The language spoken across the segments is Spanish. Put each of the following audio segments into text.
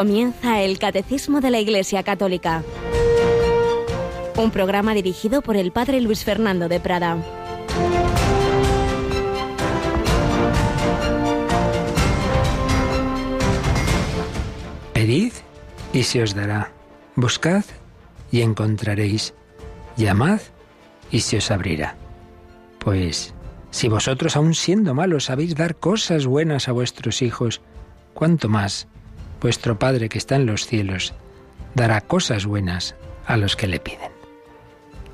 Comienza el Catecismo de la Iglesia Católica. Un programa dirigido por el Padre Luis Fernando de Prada. Pedid y se os dará. Buscad y encontraréis. Llamad y se os abrirá. Pues si vosotros, aun siendo malos, sabéis dar cosas buenas a vuestros hijos, ¿cuánto más vuestro Padre que está en los cielos dará cosas buenas a los que le piden?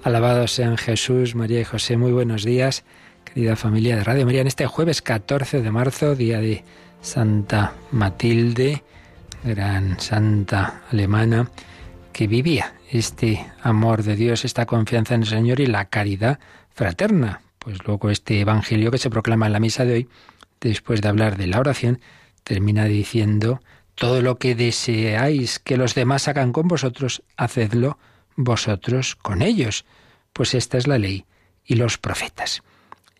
Alabados sean Jesús, María y José. Muy buenos días, querida familia de Radio María. En este jueves 14 de marzo, día de Santa Matilde, gran santa alemana, que vivía este amor de Dios, esta confianza en el Señor y la caridad fraterna. Pues luego este Evangelio que se proclama en la misa de hoy, después de hablar de la oración, termina diciendo, todo lo que deseáis que los demás hagan con vosotros, hacedlo vosotros con ellos. Pues esta es la ley y los profetas.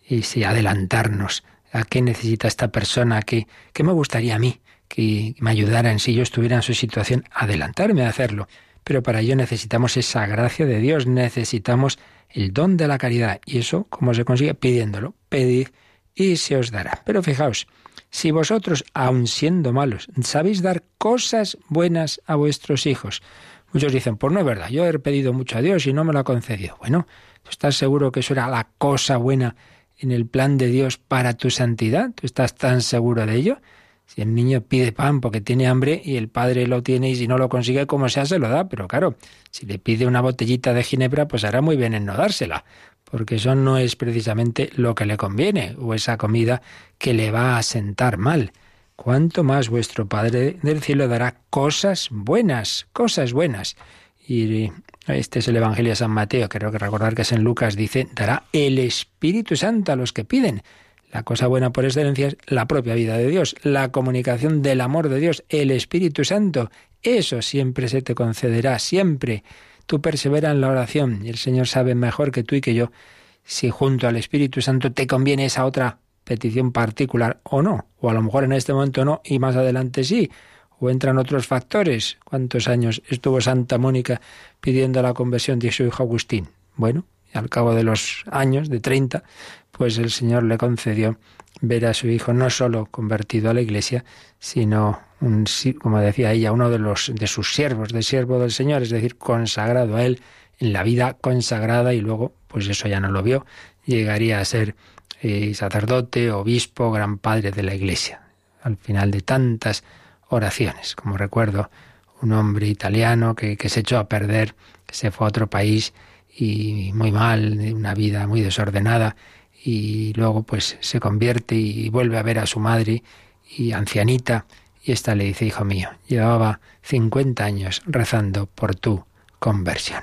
Y si adelantarnos a qué necesita esta persona, qué, qué me gustaría a mí que me ayudara en si yo estuviera en su situación, adelantarme a hacerlo. Pero para ello necesitamos esa gracia de Dios, necesitamos el don de la caridad. ¿Y eso cómo se consigue? Pidiéndolo. Pedid y se os dará. Pero fijaos, si vosotros, aun siendo malos, sabéis dar cosas buenas a vuestros hijos. Muchos dicen, pues no es verdad, yo he pedido mucho a Dios y no me lo ha concedido. Bueno, ¿tú estás seguro que eso era la cosa buena en el plan de Dios para tu santidad? ¿Tú estás tan seguro de ello? Si el niño pide pan porque tiene hambre y el padre lo tiene y si no lo consigue como sea se lo da, pero claro, si le pide una botellita de ginebra pues hará muy bien en no dársela, porque eso no es precisamente lo que le conviene o esa comida que le va a sentar mal. Cuanto más vuestro Padre del cielo dará cosas buenas, cosas buenas. Y este es el Evangelio de San Mateo, creo que recordar que es en Lucas, dice, dará el Espíritu Santo a los que piden. La cosa buena por excelencia es la propia vida de Dios, la comunicación del amor de Dios, el Espíritu Santo. Eso siempre se te concederá, siempre. Tú persevera en la oración y el Señor sabe mejor que tú y que yo si junto al Espíritu Santo te conviene esa otra petición particular o no. O a lo mejor en este momento no y más adelante sí. O entran otros factores. ¿Cuántos años estuvo Santa Mónica pidiendo la conversión de su hijo Agustín? Bueno, al cabo de los años, de 30, pues el Señor le concedió ver a su hijo no solo convertido a la Iglesia, sino, como decía ella, uno de, los, de sus siervos, de siervo del Señor, es decir, consagrado a él en la vida consagrada y luego, pues eso ya no lo vio, llegaría a ser eh, sacerdote, obispo, gran padre de la Iglesia. Al final de tantas oraciones, como recuerdo, un hombre italiano que, que se echó a perder, que se fue a otro país y muy mal, una vida muy desordenada, y luego pues se convierte y vuelve a ver a su madre y ancianita, y esta le dice, hijo mío, llevaba 50 años rezando por tu conversión.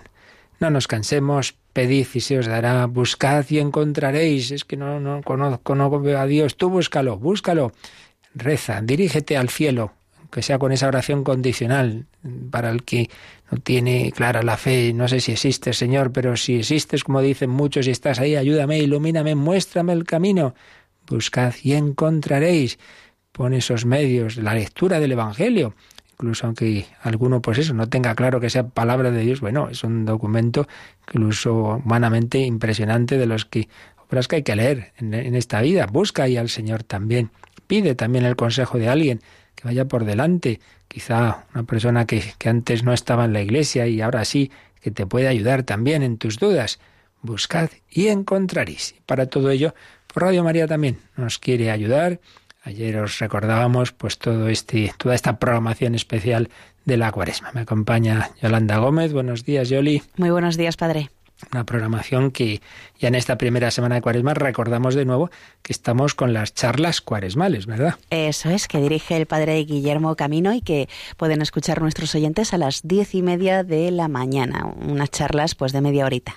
No nos cansemos, pedid y se os dará, buscad y encontraréis. Es que no, no conozco, no veo a Dios. Tú búscalo, búscalo. Reza, dirígete al cielo, que sea con esa oración condicional, para el que no tiene clara la fe, no sé si existe, Señor, pero si existes, como dicen muchos, y estás ahí, ayúdame, ilumíname, muéstrame el camino. Buscad y encontraréis. Pon esos medios, la lectura del Evangelio, incluso aunque alguno pues eso no tenga claro que sea palabra de Dios, bueno, es un documento incluso humanamente impresionante de los que obras que hay que leer en, esta vida. Busca ahí al Señor también. Pide también el consejo de alguien que vaya por delante, quizá una persona que, que antes no estaba en la iglesia y ahora sí, que te puede ayudar también en tus dudas. Buscad y encontraréis. Para todo ello, Radio María también nos quiere ayudar. Ayer os recordábamos pues todo este, toda esta programación especial de la cuaresma. Me acompaña Yolanda Gómez. Buenos días, Yoli. Muy buenos días, padre una programación que ya en esta primera semana de Cuaresma recordamos de nuevo que estamos con las charlas cuaresmales, ¿verdad? Eso es, que dirige el padre Guillermo Camino y que pueden escuchar nuestros oyentes a las diez y media de la mañana, unas charlas pues de media horita.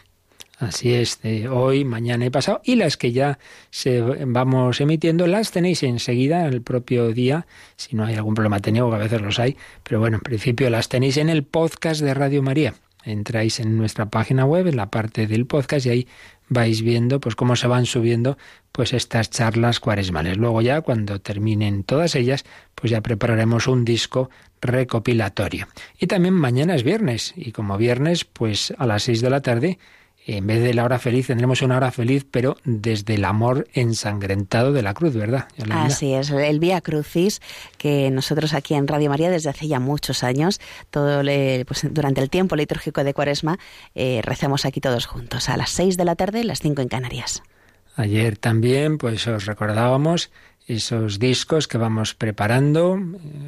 Así es, de hoy, mañana y pasado. Y las que ya se vamos emitiendo, las tenéis enseguida, en el propio día, si no hay algún problema técnico, que a veces los hay. Pero bueno, en principio las tenéis en el podcast de Radio María entráis en nuestra página web, en la parte del podcast, y ahí vais viendo pues cómo se van subiendo pues estas charlas cuaresmales. Luego ya cuando terminen todas ellas, pues ya prepararemos un disco recopilatorio. Y también mañana es viernes, y como viernes, pues a las seis de la tarde, en vez de la hora feliz, tendremos una hora feliz, pero desde el amor ensangrentado de la cruz, ¿verdad? Así es, el Vía Crucis, que nosotros aquí en Radio María desde hace ya muchos años, todo pues, durante el tiempo litúrgico de Cuaresma, eh, recemos aquí todos juntos, a las seis de la tarde, las cinco en Canarias. Ayer también, pues os recordábamos esos discos que vamos preparando,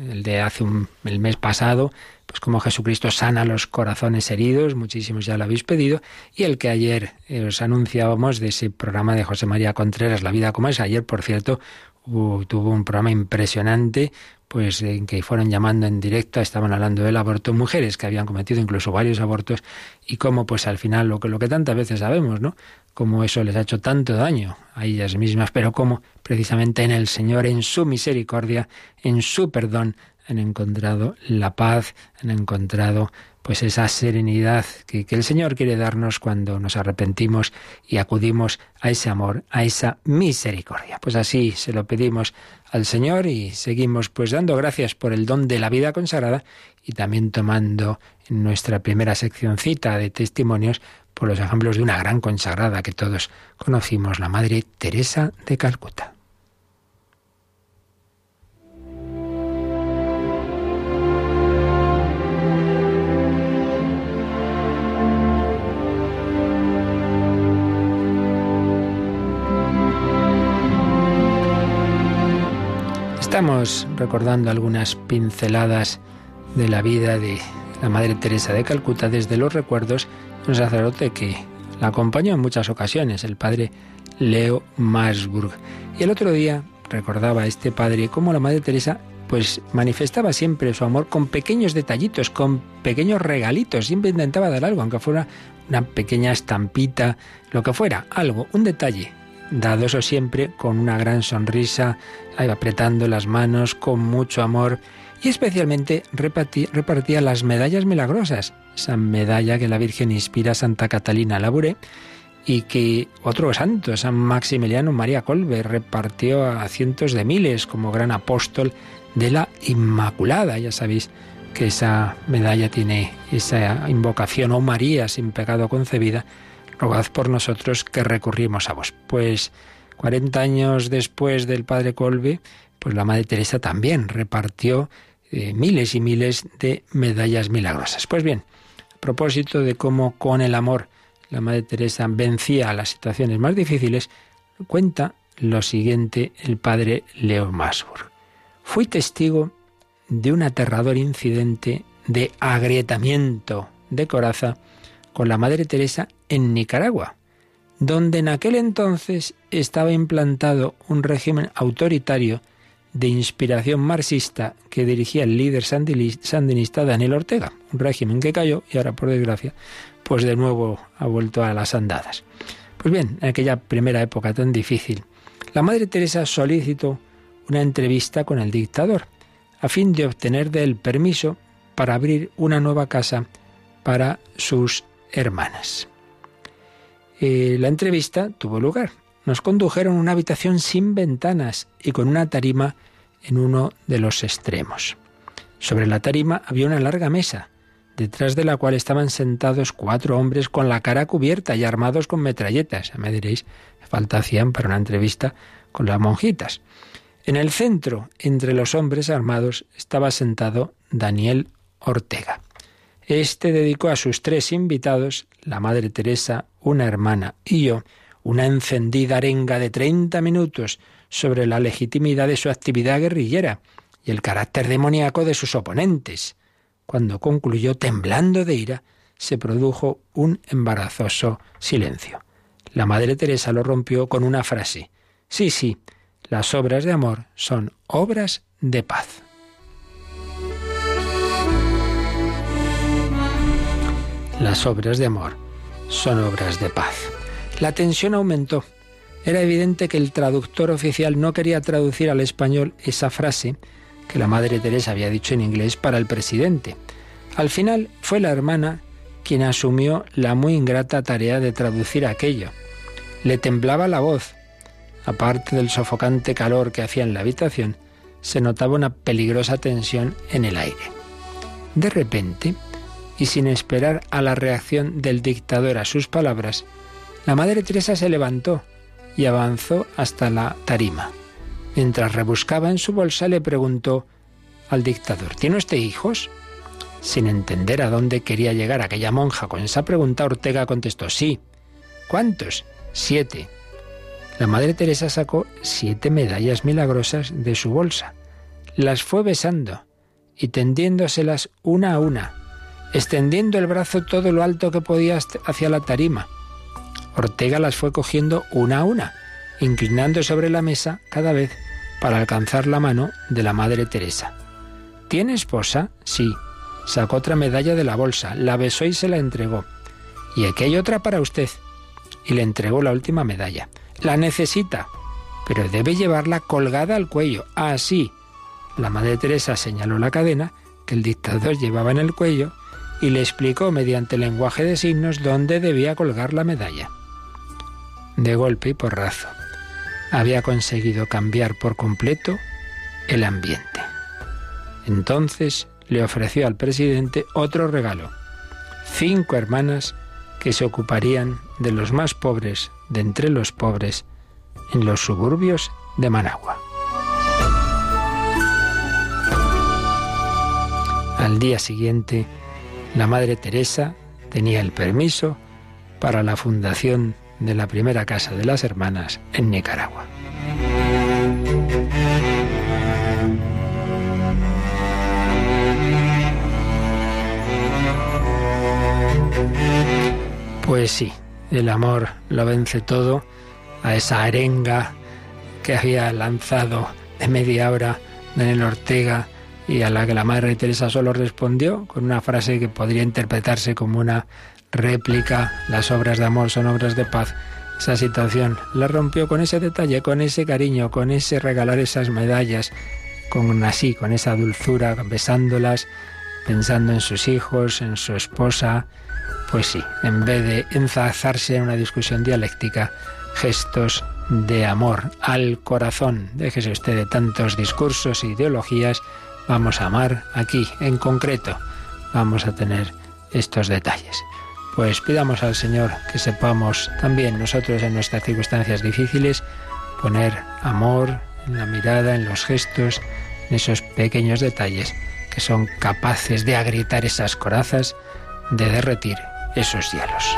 el de hace un, el mes pasado, pues como Jesucristo sana los corazones heridos, muchísimos ya lo habéis pedido, y el que ayer eh, os anunciábamos de ese programa de José María Contreras, La vida como es. Ayer, por cierto, tuvo un programa impresionante, pues en que fueron llamando en directo, estaban hablando del aborto, mujeres que habían cometido incluso varios abortos, y cómo pues al final lo que, lo que tantas veces sabemos, ¿no? Cómo eso les ha hecho tanto daño a ellas mismas, pero cómo precisamente en el Señor, en su misericordia, en su perdón, han encontrado la paz, han encontrado pues esa serenidad que, el Señor quiere darnos cuando nos arrepentimos y acudimos a ese amor, a esa misericordia. Pues así se lo pedimos al Señor y seguimos pues dando gracias por el don de la vida consagrada y también tomando en nuestra primera seccioncita de testimonios por los ejemplos de una gran consagrada que todos conocimos, la Madre Teresa de Calcuta. Estamos recordando algunas pinceladas de la vida de la Madre Teresa de Calcuta desde los recuerdos de un sacerdote que la acompañó en muchas ocasiones, el padre Leo Masburg. Y el otro día recordaba este padre cómo la Madre Teresa pues manifestaba siempre su amor con pequeños detallitos, con pequeños regalitos, siempre intentaba dar algo, aunque fuera una pequeña estampita, lo que fuera, algo, un detalle, dado eso siempre con una gran sonrisa, apretando las manos con mucho amor y especialmente repartía, las medallas milagrosas, esa medalla que la Virgen inspira a Santa Catalina Labouré y que otro santo, San Maximiliano María Colbe, repartió a cientos de miles como gran apóstol de la Inmaculada. Ya sabéis que esa medalla tiene esa invocación, oh María sin pecado concebida, rogad por nosotros que recurrimos a vos. Pues 40 años después del padre Colbe, pues la Madre Teresa también repartió eh, miles y miles de medallas milagrosas. Pues bien, a propósito de cómo con el amor la Madre Teresa vencía a las situaciones más difíciles, cuenta lo siguiente el padre Leo Masburg. Fui testigo de un aterrador incidente de agrietamiento de coraza con la Madre Teresa en Nicaragua, donde en aquel entonces estaba implantado un régimen autoritario de inspiración marxista que dirigía el líder sandinista Daniel Ortega, un régimen que cayó y ahora, por desgracia, pues de nuevo ha vuelto a las andadas. Pues bien, en aquella primera época tan difícil, la Madre Teresa solicitó una entrevista con el dictador, a fin de obtener de él permiso para abrir una nueva casa para sus hermanas. Eh, la entrevista tuvo lugar. Nos condujeron a una habitación sin ventanas y con una tarima en uno de los extremos. Sobre la tarima había una larga mesa, detrás de la cual estaban sentados cuatro hombres con la cara cubierta y armados con metralletas. Me diréis, falta hacían para una entrevista con las monjitas. En el centro, entre los hombres armados, estaba sentado Daniel Ortega. Este dedicó a sus tres invitados, la Madre Teresa, una hermana y yo, una encendida arenga de treinta minutos sobre la legitimidad de su actividad guerrillera y el carácter demoníaco de sus oponentes. Cuando concluyó, temblando de ira, se produjo un embarazoso silencio. La Madre Teresa lo rompió con una frase. Sí, sí, las obras de amor son obras de paz. Las obras de amor son obras de paz. La tensión aumentó. Era evidente que el traductor oficial no quería traducir al español esa frase que la Madre Teresa había dicho en inglés para el presidente. Al final fue la hermana quien asumió la muy ingrata tarea de traducir aquello. Le temblaba la voz. Aparte del sofocante calor que hacía en la habitación, se notaba una peligrosa tensión en el aire. De repente, y sin esperar a la reacción del dictador a sus palabras, la Madre Teresa se levantó y avanzó hasta la tarima. Mientras rebuscaba en su bolsa le preguntó al dictador, ¿tiene usted hijos? Sin entender a dónde quería llegar aquella monja con esa pregunta, Ortega contestó, sí. ¿Cuántos? Siete. La Madre Teresa sacó siete medallas milagrosas de su bolsa. Las fue besando y tendiéndoselas una a una, extendiendo el brazo todo lo alto que podía hacia la tarima. Ortega las fue cogiendo una a una, inclinando sobre la mesa cada vez para alcanzar la mano de la Madre Teresa. ¿Tiene esposa? Sí. Sacó otra medalla de la bolsa, la besó y se la entregó. Y aquí hay otra para usted. Y le entregó la última medalla. La necesita, pero debe llevarla colgada al cuello, así. La Madre Teresa señaló la cadena que el dictador llevaba en el cuello y le explicó mediante lenguaje de signos dónde debía colgar la medalla. De golpe y porrazo, había conseguido cambiar por completo el ambiente. Entonces le ofreció al presidente otro regalo, cinco hermanas que se ocuparían de los más pobres de entre los pobres en los suburbios de Managua. Al día siguiente, la Madre Teresa tenía el permiso para la fundación de la primera casa de las hermanas en Nicaragua. Pues sí, el amor lo vence todo, a esa arenga que había lanzado de media hora Daniel Ortega y a la que la Madre Teresa solo respondió con una frase que podría interpretarse como una réplica, las obras de amor son obras de paz. Esa situación la rompió con ese detalle, con ese cariño, con ese regalar esas medallas, con así, con esa dulzura, besándolas, pensando en sus hijos, en su esposa, pues sí, en vez de enzazarse en una discusión dialéctica, gestos de amor al corazón. Déjese usted de tantos discursos e ideologías. Vamos a amar aquí, en concreto. Vamos a tener estos detalles. Pues pidamos al Señor que sepamos también nosotros en nuestras circunstancias difíciles poner amor en la mirada, en los gestos, en esos pequeños detalles que son capaces de agrietar esas corazas, de derretir esos hielos.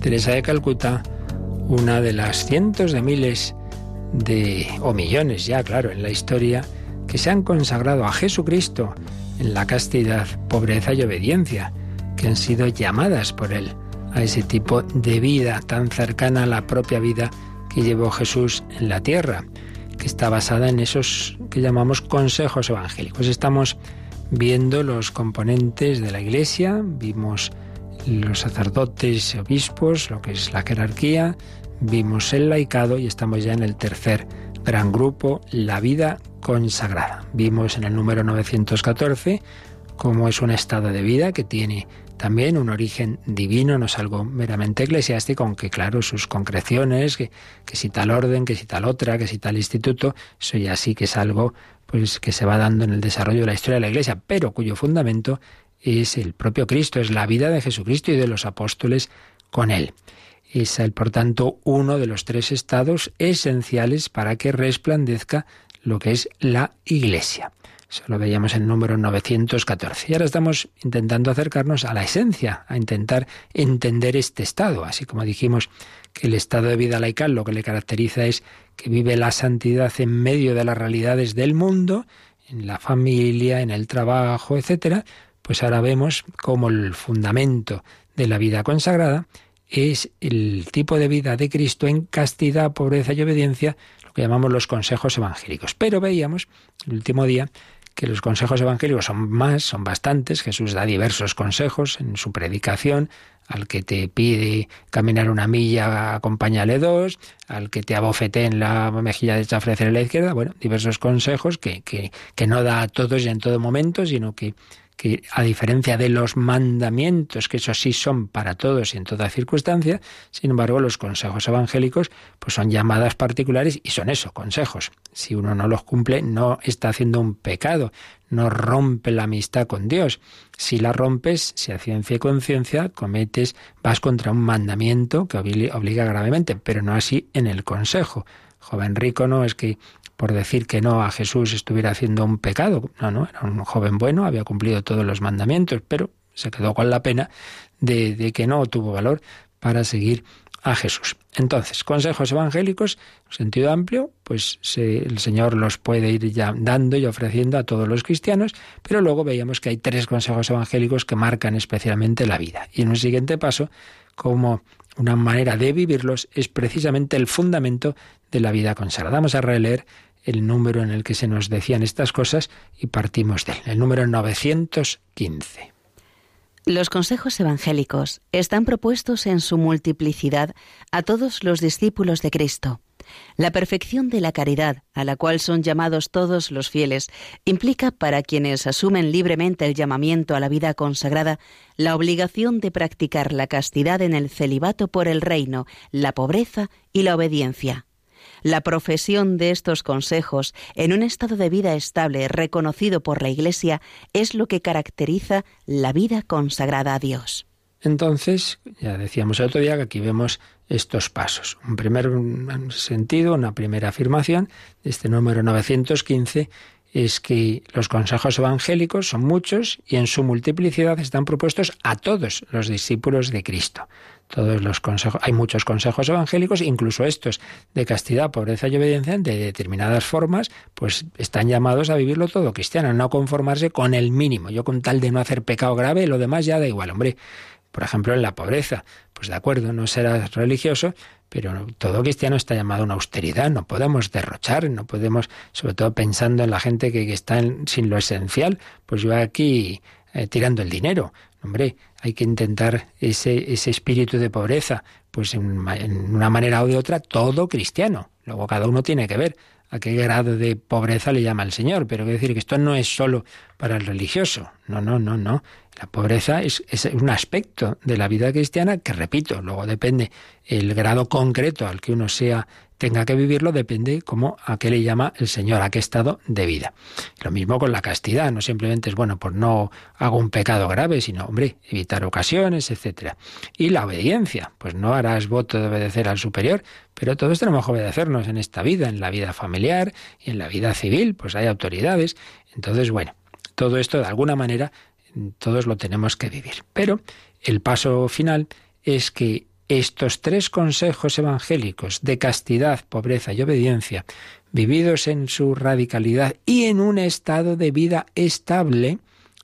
Teresa de Calcuta, una de las cientos de miles de, o millones ya, claro, en la historia, que se han consagrado a Jesucristo en la castidad, pobreza y obediencia, que han sido llamadas por Él a ese tipo de vida tan cercana a la propia vida que llevó Jesús en la tierra, que está basada en esos que llamamos consejos evangélicos. Estamos viendo los componentes de la Iglesia, vimos los sacerdotes y obispos, lo que es la jerarquía, vimos el laicado y estamos ya en el tercer gran grupo, la vida consagrada. Vimos en el número 914 cómo es un estado de vida que tiene también un origen divino, no es algo meramente eclesiástico, aunque claro, sus concreciones, que, que, si tal orden, que si tal otra, que si tal instituto, eso ya sí que es algo pues que se va dando en el desarrollo de la historia de la Iglesia, pero cuyo fundamento es el propio Cristo, es la vida de Jesucristo y de los apóstoles con él. Es, por tanto, uno de los tres estados esenciales para que resplandezca lo que es la Iglesia. Eso lo veíamos en número 914. Y ahora estamos intentando acercarnos a la esencia, a intentar entender este estado. Así como dijimos que el estado de vida laical lo que le caracteriza es que vive la santidad en medio de las realidades del mundo, en la familia, en el trabajo, etcétera, pues ahora vemos cómo el fundamento de la vida consagrada es el tipo de vida de Cristo en castidad, pobreza y obediencia, lo que llamamos los consejos evangélicos. Pero veíamos el último día que los consejos evangélicos son más, son bastantes. Jesús da diversos consejos en su predicación. Al que te pide caminar una milla, acompáñale dos. Al que te abofete en la mejilla derecha, ofrecerle la izquierda. Bueno, diversos consejos que, que, que no da a todos y en todo momento, sino que que a diferencia de los mandamientos, que esos sí son para todos y en toda circunstancia, sin embargo los consejos evangélicos pues son llamadas particulares y son eso, consejos. Si uno no los cumple, no está haciendo un pecado, no rompe la amistad con Dios. Si la rompes, si a ciencia y conciencia cometes, vas contra un mandamiento que obliga gravemente, pero no así en el consejo. Joven rico no es que por decir que no a Jesús estuviera haciendo un pecado. No, no, era un joven bueno, había cumplido todos los mandamientos, pero se quedó con la pena de, que no tuvo valor para seguir a Jesús. Entonces, consejos evangélicos, en sentido amplio, pues el Señor los puede ir ya dando y ofreciendo a todos los cristianos, pero luego veíamos que hay tres consejos evangélicos que marcan especialmente la vida. Y en un siguiente paso, como una manera de vivirlos, es precisamente el fundamento de la vida consagrada. Vamos a releer el número en el que se nos decían estas cosas y partimos de él, el número 915. Los consejos evangélicos están propuestos en su multiplicidad a todos los discípulos de Cristo. La perfección de la caridad, a la cual son llamados todos los fieles, implica para quienes asumen libremente el llamamiento a la vida consagrada la obligación de practicar la castidad en el celibato por el reino, la pobreza y la obediencia. La profesión de estos consejos en un estado de vida estable reconocido por la Iglesia es lo que caracteriza la vida consagrada a Dios. Entonces, ya decíamos el otro día que aquí vemos estos pasos. Un primer sentido, una primera afirmación de este número 915 es que los consejos evangélicos son muchos y en su multiplicidad están propuestos a todos los discípulos de Cristo todos los consejos, hay muchos consejos evangélicos, incluso estos de castidad, pobreza y obediencia, de determinadas formas, pues están llamados a vivirlo todo cristiano, no conformarse con el mínimo. Yo con tal de no hacer pecado grave, lo demás ya da igual, hombre. Por ejemplo, en la pobreza, pues de acuerdo, no serás religioso, pero todo cristiano está llamado a una austeridad, no podemos derrochar, no podemos, sobre todo pensando en la gente que, está sin lo esencial, pues yo aquí eh, tirando el dinero. Hombre, hay que intentar ese, ese espíritu de pobreza, pues en, una manera o de otra, todo cristiano. Luego cada uno tiene que ver a qué grado de pobreza le llama el Señor, pero quiero decir que esto no es solo para el religioso. No, no, no, no. La pobreza es, un aspecto de la vida cristiana que, repito, luego depende el grado concreto al que uno sea tenga que vivirlo depende como a qué le llama el Señor, a qué estado de vida. Lo mismo con la castidad, no simplemente es bueno, pues no hago un pecado grave, sino, hombre, evitar ocasiones, etcétera. Y la obediencia, pues no harás voto de obedecer al superior, pero todos tenemos que obedecernos en esta vida, en la vida familiar y en la vida civil, pues hay autoridades. Entonces, bueno, todo esto de alguna manera todos lo tenemos que vivir. Pero el paso final es que estos tres consejos evangélicos de castidad, pobreza y obediencia, vividos en su radicalidad y en un estado de vida estable,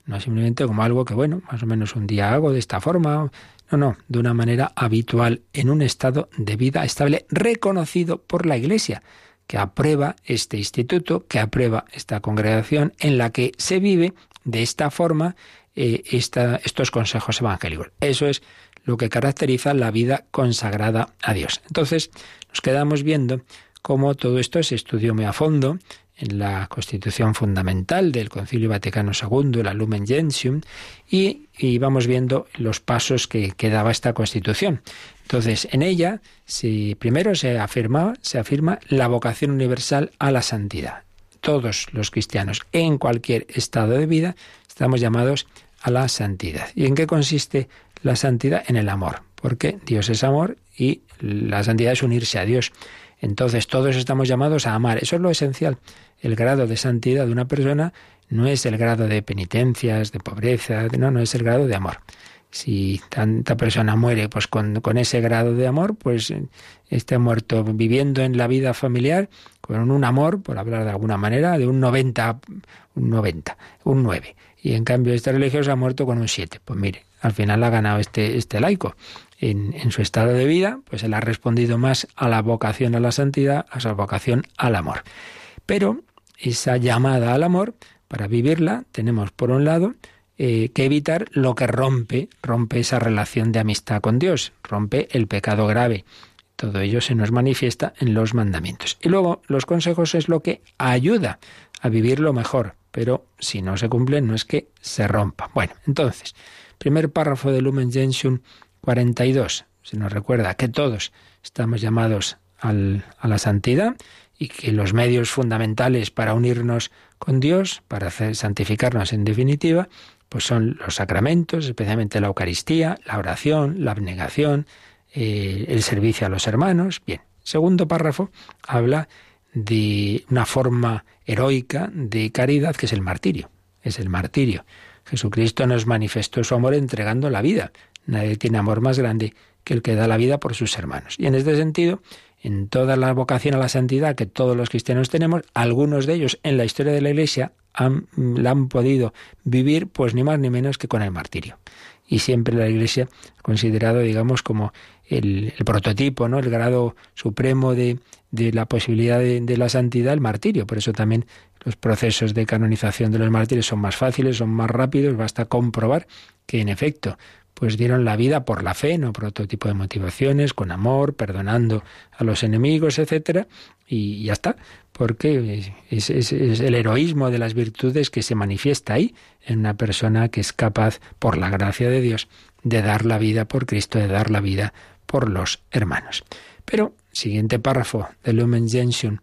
no simplemente como algo que, bueno, más o menos un día hago de esta forma, no, no, de una manera habitual, en un estado de vida estable reconocido por la Iglesia, que aprueba este instituto, que aprueba esta congregación en la que se vive de esta forma eh, estos consejos evangélicos. Eso es lo que caracteriza la vida consagrada a Dios. Entonces, nos quedamos viendo cómo todo esto se estudió muy a fondo en la Constitución Fundamental del Concilio Vaticano II, la Lumen Gentium, y, vamos viendo los pasos que, daba esta Constitución. Entonces, en ella, si primero se afirma, se afirma la vocación universal a la santidad. Todos los cristianos, en cualquier estado de vida, estamos llamados a la santidad. ¿Y en qué consiste la santidad? En el amor, porque Dios es amor y la santidad es unirse a Dios. Entonces todos estamos llamados a amar. Eso es lo esencial. El grado de santidad de una persona no es el grado de penitencias, de pobreza, no, no es el grado de amor. Si tanta persona muere pues con, con ese grado de amor, pues está muerto viviendo en la vida familiar con un amor, por hablar de alguna manera, de un 90, un 90, un 9. Y en cambio este religioso ha muerto con un 7. Pues mire, al final ha ganado este, este laico. En, en, su estado de vida, pues él ha respondido más a la vocación a la santidad, a su vocación al amor. Pero esa llamada al amor, para vivirla, tenemos por un lado eh, que evitar lo que rompe, rompe esa relación de amistad con Dios, rompe el pecado grave. Todo ello se nos manifiesta en los mandamientos. Y luego los consejos es lo que ayuda a vivirlo mejor, pero si no se cumplen no es que se rompa. Bueno, entonces, primer párrafo de Lumen Gentium 42. Se nos recuerda que todos estamos llamados a la santidad y que los medios fundamentales para unirnos con Dios, para hacer, santificarnos en definitiva, pues son los sacramentos, especialmente la Eucaristía, la oración, la abnegación, eh, el servicio a los hermanos. Bien, segundo párrafo habla de una forma heroica de caridad que es el martirio. Es el martirio. Jesucristo nos manifestó su amor entregando la vida. Nadie tiene amor más grande que el que da la vida por sus hermanos. Y en este sentido, en toda la vocación a la santidad que todos los cristianos tenemos, algunos de ellos en la historia de la Iglesia han, la han podido vivir pues ni más ni menos que con el martirio. Y siempre la Iglesia ha considerado, digamos, como el, prototipo, ¿no? el grado supremo de, de la posibilidad de, de, la santidad, el martirio. Por eso también los procesos de canonización de los mártires son más fáciles, son más rápidos, basta comprobar que en efecto pues dieron la vida por la fe, no por otro tipo de motivaciones, con amor, perdonando a los enemigos, etcétera, y ya está, porque es, el heroísmo de las virtudes que se manifiesta ahí en una persona que es capaz, por la gracia de Dios, de dar la vida por Cristo, de dar la vida por los hermanos. Pero, siguiente párrafo del Lumen Gentium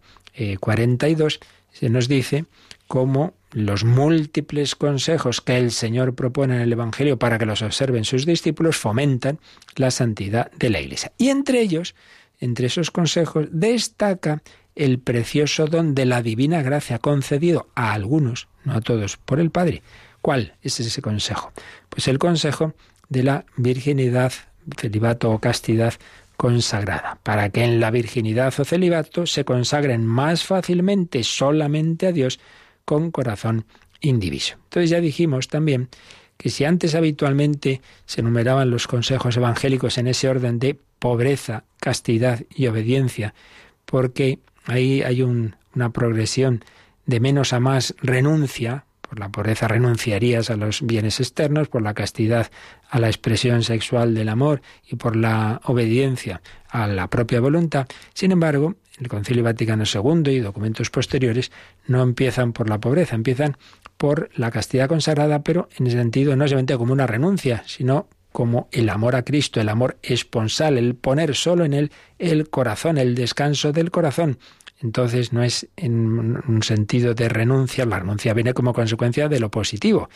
42, eh, se nos dice cómo los múltiples consejos que el Señor propone en el Evangelio para que los observen sus discípulos fomentan la santidad de la Iglesia. Y entre ellos, entre esos consejos, destaca el precioso don de la divina gracia concedido a algunos, no a todos, por el Padre. ¿Cuál es ese consejo? Pues el consejo de la virginidad, celibato o castidad consagrada, para que en la virginidad o celibato se consagren más fácilmente solamente a Dios con corazón indiviso. Entonces ya dijimos también que si antes habitualmente se enumeraban los consejos evangélicos en ese orden de pobreza, castidad y obediencia, porque ahí hay una progresión de menos a más renuncia, por la pobreza renunciarías a los bienes externos, por la castidad a la expresión sexual del amor y por la obediencia a la propia voluntad. Sin embargo, el Concilio Vaticano II y documentos posteriores no empiezan por la pobreza, empiezan por la castidad consagrada, pero en ese sentido no solamente como una renuncia, sino como el amor a Cristo, el amor esponsal, el poner solo en él el corazón, el descanso del corazón. Entonces no es en un sentido de renuncia, la renuncia viene como consecuencia de lo positivo.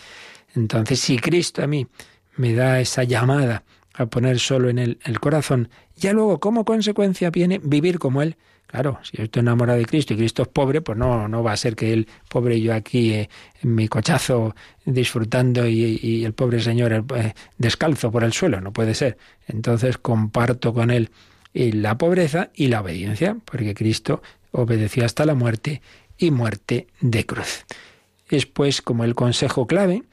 Entonces si Cristo a mí me da esa llamada a poner solo en él el corazón, ya luego como consecuencia viene vivir como Él, Claro, si yo estoy enamorado de Cristo y Cristo es pobre, pues no, no va a ser que el pobre yo aquí eh, en mi cochazo disfrutando y, el pobre Señor eh, descalzo por el suelo, no puede ser. Entonces comparto con él eh, la pobreza y la obediencia, porque Cristo obedeció hasta la muerte y muerte de cruz. Es pues como el consejo clave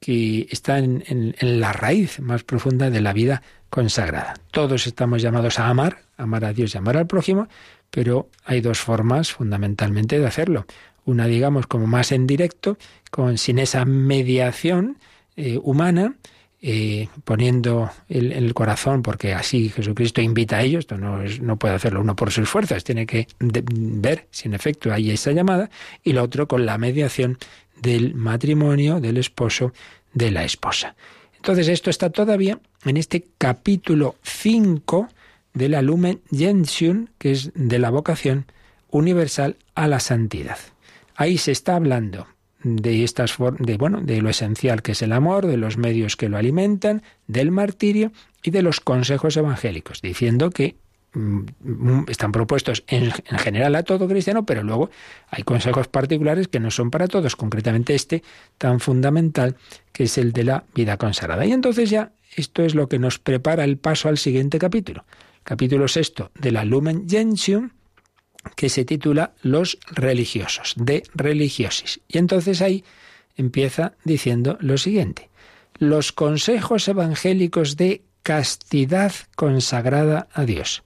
que está en, en la raíz más profunda de la vida consagrada. Todos estamos llamados a amar, amar a Dios y amar al prójimo, pero hay dos formas fundamentalmente de hacerlo. Una, digamos, como más en directo, con, sin esa mediación eh, humana, eh, poniendo el, el, corazón, porque así Jesucristo invita a ellos, esto no, es, no puede hacerlo uno por sus fuerzas, tiene que ver si en efecto hay esa llamada, y lo otro con la mediación del matrimonio, del esposo, de la esposa. Entonces esto está todavía en este capítulo 5 de la Lumen Gentium, que es de la vocación universal a la santidad. Ahí se está hablando de estas de bueno, de lo esencial que es el amor, de los medios que lo alimentan, del martirio y de los consejos evangélicos, diciendo que mm, mm, están propuestos en, en, general a todo cristiano, pero luego hay consejos particulares que no son para todos, concretamente este tan fundamental que es el de la vida consagrada. Y entonces ya esto es lo que nos prepara el paso al siguiente capítulo, capítulo sexto de la Lumen Gentium, que se titula Los religiosos, de religiosis. Y entonces ahí empieza diciendo lo siguiente, los consejos evangélicos de castidad consagrada a Dios,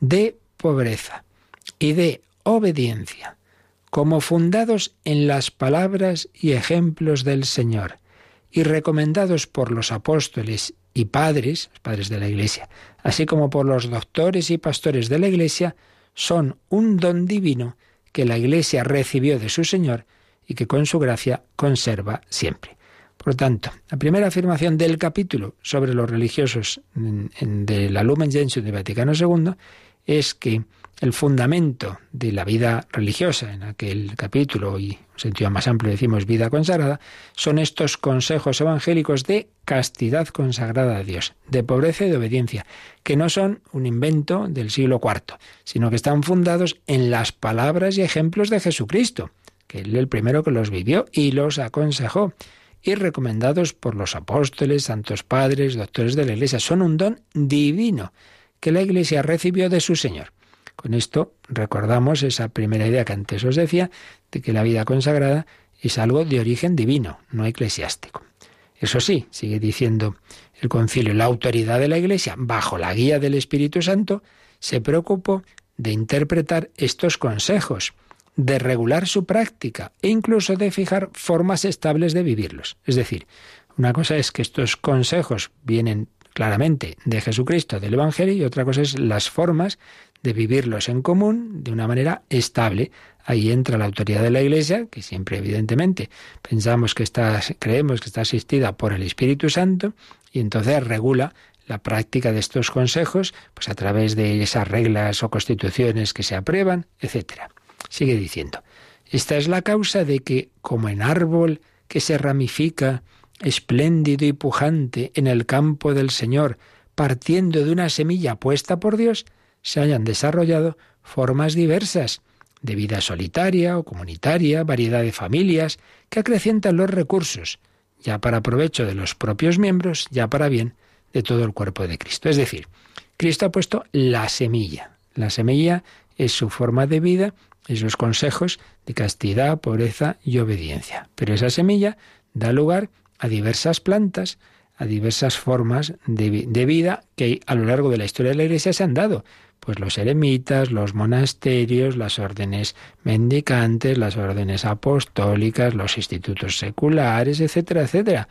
de pobreza y de obediencia, como fundados en las palabras y ejemplos del Señor, y recomendados por los apóstoles y padres, padres de la Iglesia, así como por los doctores y pastores de la Iglesia, son un don divino que la Iglesia recibió de su Señor y que con su gracia conserva siempre. Por tanto, la primera afirmación del capítulo sobre los religiosos de la Lumen Gentium de Vaticano II es que el fundamento de la vida religiosa, en aquel capítulo, y en sentido más amplio decimos vida consagrada, son estos consejos evangélicos de castidad consagrada a Dios, de pobreza y de obediencia, que no son un invento del siglo IV, sino que están fundados en las palabras y ejemplos de Jesucristo, que él el primero que los vivió y los aconsejó, y recomendados por los apóstoles, santos padres, doctores de la Iglesia. Son un don divino que la Iglesia recibió de su Señor. Con esto recordamos esa primera idea que antes os decía, de que la vida consagrada es algo de origen divino, no eclesiástico. Eso sí, sigue diciendo el concilio, la autoridad de la Iglesia, bajo la guía del Espíritu Santo, se preocupó de interpretar estos consejos, de regular su práctica e incluso de fijar formas estables de vivirlos. Es decir, una cosa es que estos consejos vienen claramente de Jesucristo, del Evangelio, y otra cosa es las formas de vivirlos en común de una manera estable. Ahí entra la autoridad de la Iglesia, que siempre evidentemente pensamos que está, creemos que está asistida por el Espíritu Santo, y entonces regula la práctica de estos consejos, pues a través de esas reglas o constituciones que se aprueban, etc. Sigue diciendo, esta es la causa de que, como en árbol que se ramifica, espléndido y pujante en el campo del Señor, partiendo de una semilla puesta por Dios, se hayan desarrollado formas diversas de vida solitaria o comunitaria, variedad de familias, que acrecientan los recursos, ya para provecho de los propios miembros, ya para bien de todo el cuerpo de Cristo. Es decir, Cristo ha puesto la semilla. La semilla es su forma de vida, esos consejos de castidad, pobreza y obediencia. Pero esa semilla da lugar a diversas plantas, a diversas formas de, de vida que a lo largo de la historia de la Iglesia se han dado pues los eremitas, los monasterios, las órdenes mendicantes, las órdenes apostólicas, los institutos seculares, etcétera, etcétera.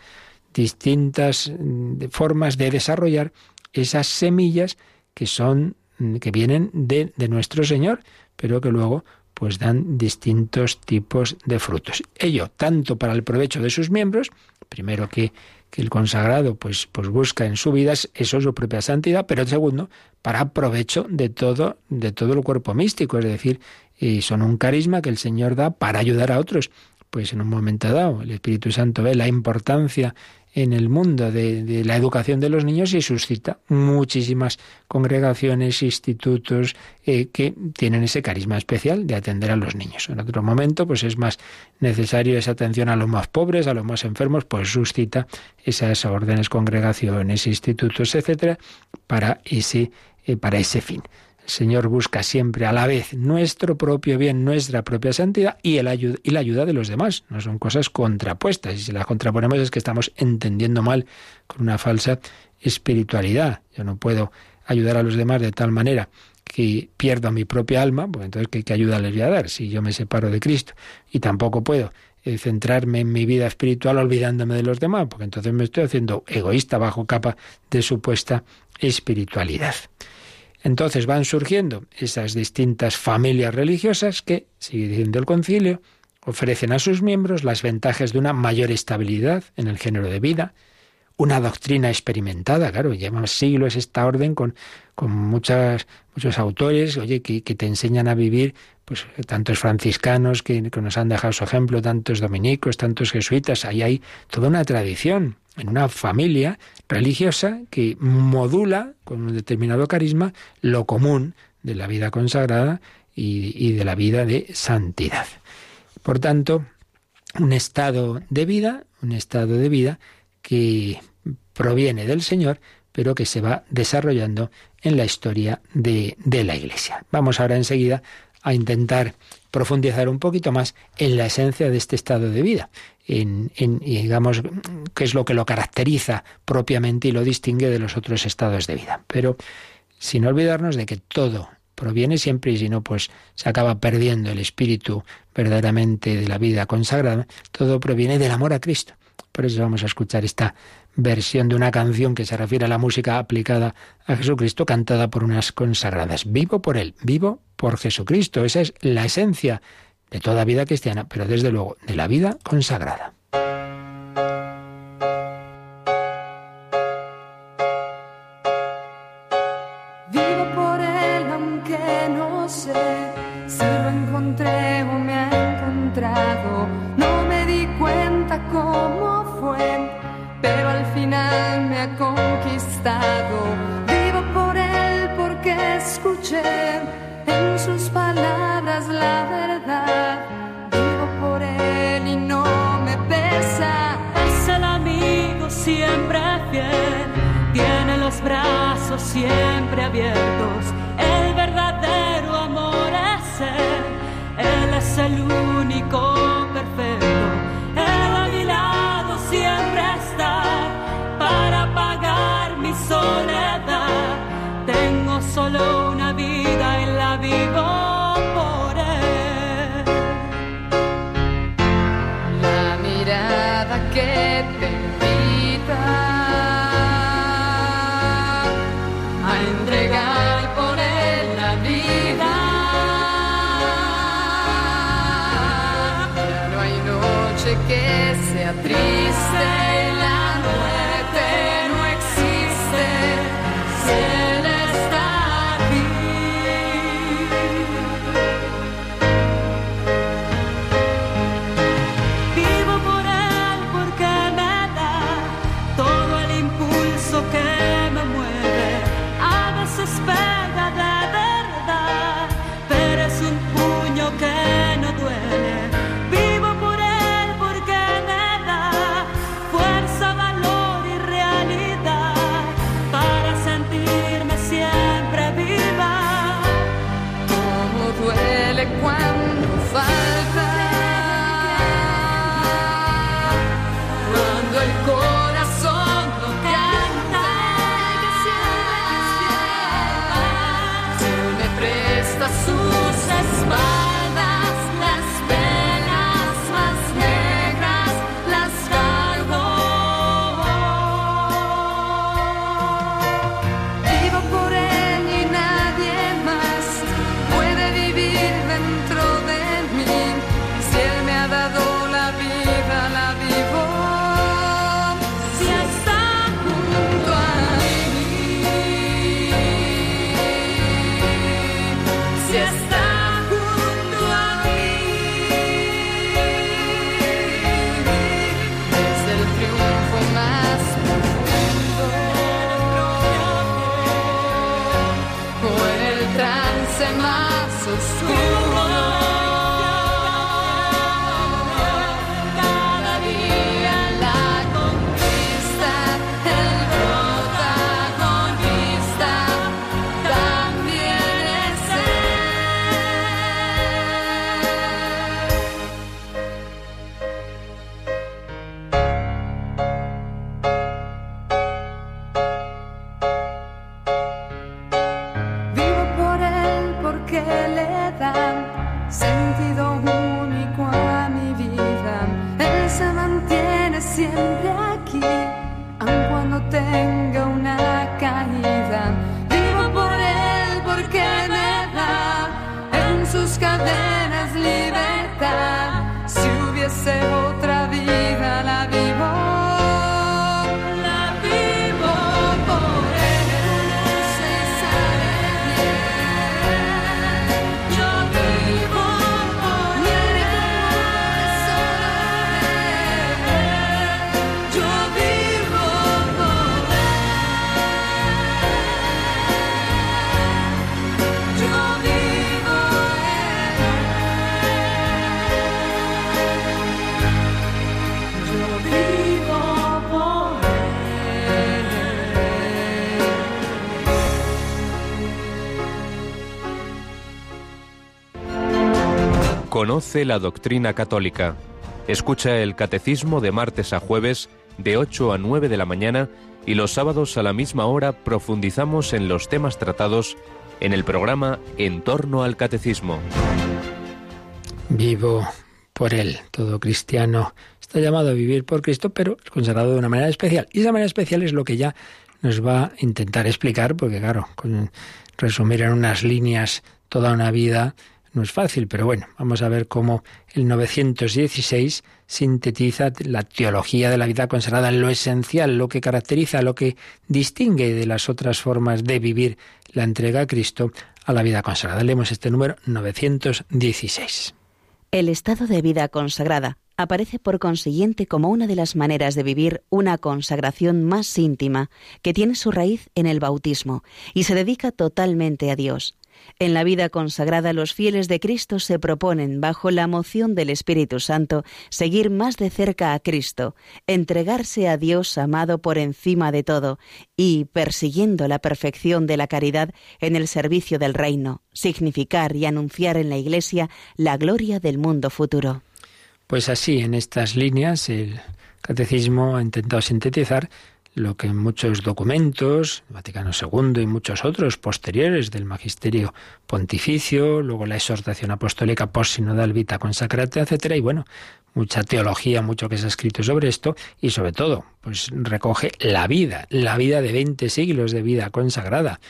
Distintas mm, formas de desarrollar esas semillas que son mm, que vienen de, de nuestro Señor, pero que luego pues dan distintos tipos de frutos. Ello tanto para el provecho de sus miembros, primero que que el consagrado pues, pues busca en su vida eso su propia santidad, pero segundo, para provecho de todo, de todo el cuerpo místico, es decir, y son un carisma que el Señor da para ayudar a otros. Pues en un momento dado el Espíritu Santo ve la importancia en el mundo de, la educación de los niños y suscita muchísimas congregaciones, institutos eh, que tienen ese carisma especial de atender a los niños. En otro momento, pues es más necesario esa atención a los más pobres, a los más enfermos, pues suscita esas órdenes, congregaciones, institutos, etcétera, para ese, eh, para ese fin. Señor busca siempre a la vez nuestro propio bien, nuestra propia santidad y, el y la ayuda de los demás. No son cosas contrapuestas. Y si las contraponemos es que estamos entendiendo mal con una falsa espiritualidad. Yo no puedo ayudar a los demás de tal manera que pierdo mi propia alma, pues entonces ¿qué, ayuda les voy a dar si yo me separo de Cristo? Y tampoco puedo eh, centrarme en mi vida espiritual olvidándome de los demás, porque entonces me estoy haciendo egoísta bajo capa de supuesta espiritualidad. Entonces van surgiendo esas distintas familias religiosas que, sigue diciendo el concilio, ofrecen a sus miembros las ventajas de una mayor estabilidad en el género de vida, una doctrina experimentada, claro, lleva siglos esta orden con, con muchas, muchos autores, oye, que, te enseñan a vivir, pues tantos franciscanos que, que, nos han dejado su ejemplo, tantos dominicos, tantos jesuitas, ahí hay toda una tradición en una familia religiosa que modula con un determinado carisma lo común de la vida consagrada y, de la vida de santidad. Por tanto, un estado de vida, un estado de vida que proviene del Señor, pero que se va desarrollando en la historia de, de la Iglesia. Vamos ahora enseguida a intentar profundizar un poquito más en la esencia de este estado de vida, en, digamos qué es lo que lo caracteriza propiamente y lo distingue de los otros estados de vida. Pero sin olvidarnos de que todo proviene siempre y si no, pues se acaba perdiendo el espíritu verdaderamente de la vida consagrada, todo proviene del amor a Cristo. Por eso vamos a escuchar esta versión de una canción que se refiere a la música aplicada a Jesucristo, cantada por unas consagradas. Vivo por Él, vivo por Jesucristo. Esa es la esencia de toda vida cristiana, pero desde luego de la vida consagrada. Siempre abiertos. El verdadero amor es Él, Él es el único Conoce la doctrina católica. Escucha el catecismo de martes a jueves de 8 a 9 de la mañana y los sábados a la misma hora profundizamos en los temas tratados en el programa En torno al catecismo. Vivo por Él. Todo cristiano está llamado a vivir por Cristo, pero es consagrado de una manera especial. Y esa manera especial es lo que ya nos va a intentar explicar, porque claro, con resumir en unas líneas toda una vida no es fácil, pero bueno, vamos a ver cómo el 916 sintetiza la teología de la vida consagrada en lo esencial, lo que caracteriza, lo que distingue de las otras formas de vivir la entrega a Cristo a la vida consagrada. Leemos este número 916. El estado de vida consagrada aparece por consiguiente como una de las maneras de vivir una consagración más íntima, que tiene su raíz en el bautismo y se dedica totalmente a Dios. En la vida consagrada los fieles de Cristo se proponen, bajo la moción del Espíritu Santo, seguir más de cerca a Cristo, entregarse a Dios amado por encima de todo y, persiguiendo la perfección de la caridad en el servicio del reino, significar y anunciar en la Iglesia la gloria del mundo futuro. Pues así, en estas líneas, el Catecismo ha intentado sintetizar lo que en muchos documentos, Vaticano II y muchos otros posteriores del magisterio pontificio, luego la exhortación apostólica post-sinodal vita consacrata, etcétera, y bueno, mucha teología, mucho que se ha escrito sobre esto, y sobre todo, pues recoge la vida, la vida de 20 siglos de vida consagrada.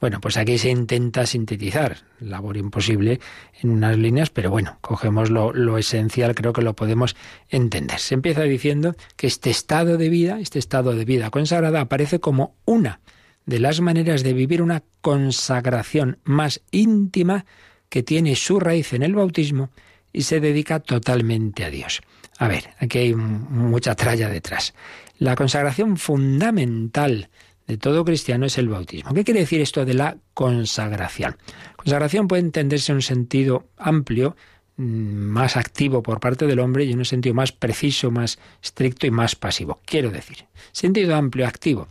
Bueno, pues aquí se intenta sintetizar, labor imposible en unas líneas, pero bueno, cogemos lo, lo, esencial, creo que lo podemos entender. Se empieza diciendo que este estado de vida, este estado de vida consagrada, aparece como una de las maneras de vivir una consagración más íntima que tiene su raíz en el bautismo y se dedica totalmente a Dios. A ver, aquí hay mucha tralla detrás. La consagración fundamental de todo cristiano es el bautismo. ¿Qué quiere decir esto de la consagración? Consagración puede entenderse en un sentido amplio, mm, más activo por parte del hombre y en un sentido más preciso, más estricto y más pasivo. Quiero decir, sentido amplio, activo.